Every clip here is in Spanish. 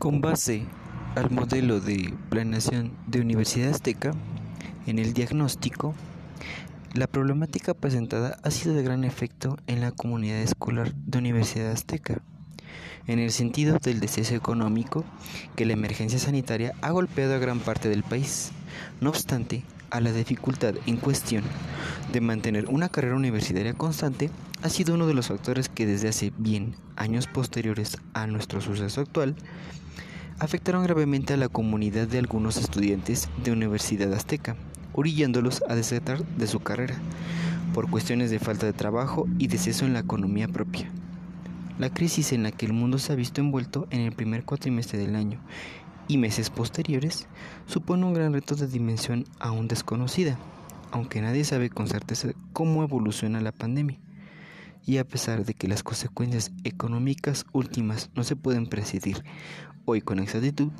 Con base al modelo de planeación de Universidad Azteca, en el diagnóstico, la problemática presentada ha sido de gran efecto en la comunidad escolar de Universidad Azteca, en el sentido del deceso económico que la emergencia sanitaria ha golpeado a gran parte del país. No obstante, a la dificultad en cuestión de mantener una carrera universitaria constante ha sido uno de los factores que desde hace bien años posteriores a nuestro suceso actual afectaron gravemente a la comunidad de algunos estudiantes de Universidad Azteca, orillándolos a desertar de su carrera por cuestiones de falta de trabajo y deceso en la economía propia. La crisis en la que el mundo se ha visto envuelto en el primer cuatrimestre del año y meses posteriores supone un gran reto de dimensión aún desconocida, aunque nadie sabe con certeza cómo evoluciona la pandemia. Y a pesar de que las consecuencias económicas últimas no se pueden presidir hoy con exactitud,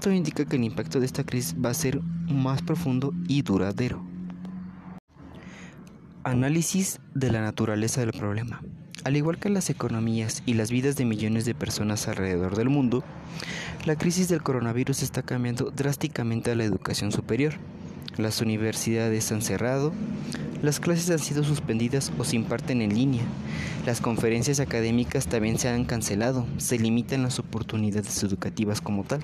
todo indica que el impacto de esta crisis va a ser más profundo y duradero. Análisis de la naturaleza del problema. Al igual que las economías y las vidas de millones de personas alrededor del mundo, la crisis del coronavirus está cambiando drásticamente la educación superior. Las universidades han cerrado, las clases han sido suspendidas o se imparten en línea, las conferencias académicas también se han cancelado, se limitan las oportunidades educativas como tal.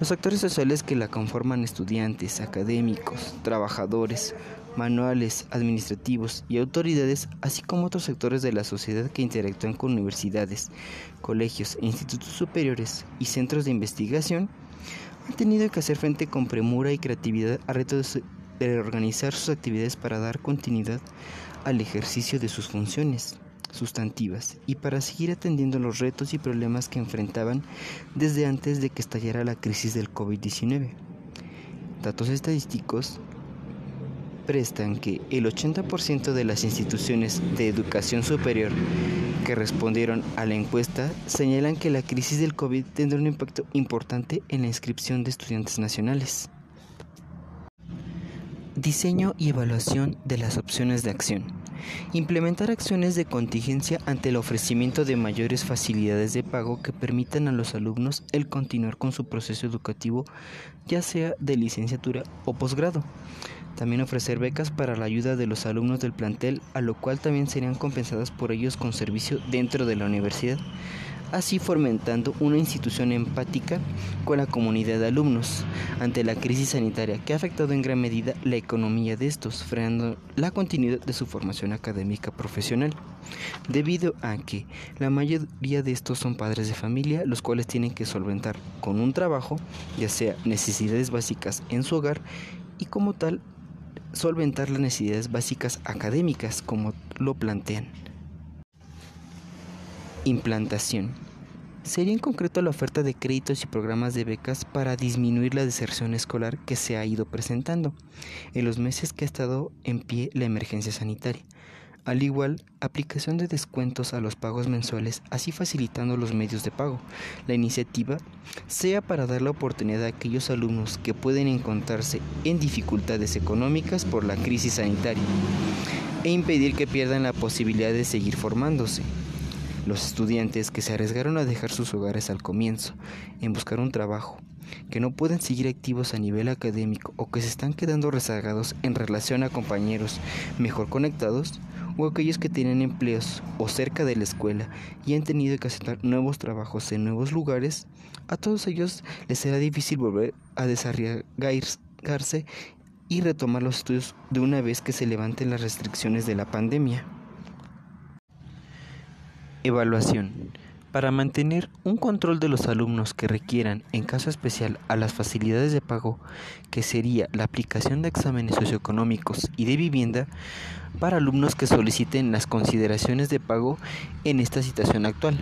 Los actores sociales que la conforman estudiantes, académicos, trabajadores, manuales, administrativos y autoridades, así como otros sectores de la sociedad que interactúan con universidades, colegios, institutos superiores y centros de investigación, han tenido que hacer frente con premura y creatividad a retos de reorganizar sus actividades para dar continuidad al ejercicio de sus funciones sustantivas y para seguir atendiendo los retos y problemas que enfrentaban desde antes de que estallara la crisis del COVID-19. Datos estadísticos prestan que el 80% de las instituciones de educación superior que respondieron a la encuesta señalan que la crisis del COVID tendrá un impacto importante en la inscripción de estudiantes nacionales. Diseño y evaluación de las opciones de acción. Implementar acciones de contingencia ante el ofrecimiento de mayores facilidades de pago que permitan a los alumnos el continuar con su proceso educativo, ya sea de licenciatura o posgrado. También ofrecer becas para la ayuda de los alumnos del plantel, a lo cual también serían compensadas por ellos con servicio dentro de la universidad, así fomentando una institución empática con la comunidad de alumnos ante la crisis sanitaria que ha afectado en gran medida la economía de estos, frenando la continuidad de su formación académica profesional, debido a que la mayoría de estos son padres de familia, los cuales tienen que solventar con un trabajo, ya sea necesidades básicas en su hogar, y como tal solventar las necesidades básicas académicas como lo plantean. Implantación. Sería en concreto la oferta de créditos y programas de becas para disminuir la deserción escolar que se ha ido presentando en los meses que ha estado en pie la emergencia sanitaria al igual, aplicación de descuentos a los pagos mensuales, así facilitando los medios de pago. La iniciativa sea para dar la oportunidad a aquellos alumnos que pueden encontrarse en dificultades económicas por la crisis sanitaria e impedir que pierdan la posibilidad de seguir formándose. Los estudiantes que se arriesgaron a dejar sus hogares al comienzo en buscar un trabajo, que no pueden seguir activos a nivel académico o que se están quedando rezagados en relación a compañeros mejor conectados, o aquellos que tienen empleos o cerca de la escuela y han tenido que aceptar nuevos trabajos en nuevos lugares, a todos ellos les será difícil volver a desarraigarse y retomar los estudios de una vez que se levanten las restricciones de la pandemia. Evaluación. Para mantener un control de los alumnos que requieran, en caso especial, a las facilidades de pago, que sería la aplicación de exámenes socioeconómicos y de vivienda, para alumnos que soliciten las consideraciones de pago en esta situación actual.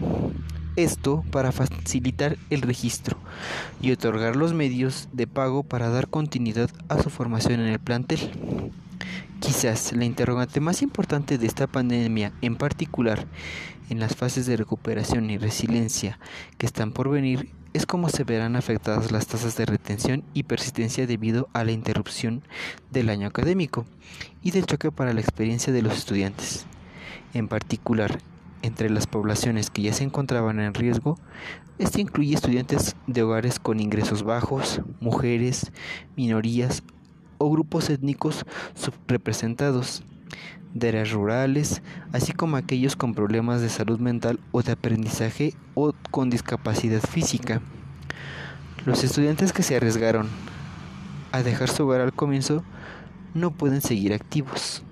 Esto para facilitar el registro y otorgar los medios de pago para dar continuidad a su formación en el plantel. Quizás la interrogante más importante de esta pandemia, en particular en las fases de recuperación y resiliencia que están por venir, es cómo se verán afectadas las tasas de retención y persistencia debido a la interrupción del año académico y del choque para la experiencia de los estudiantes. En particular, entre las poblaciones que ya se encontraban en riesgo, este incluye estudiantes de hogares con ingresos bajos, mujeres, minorías o grupos étnicos subrepresentados, de áreas rurales, así como aquellos con problemas de salud mental o de aprendizaje o con discapacidad física. Los estudiantes que se arriesgaron a dejar su hogar al comienzo no pueden seguir activos.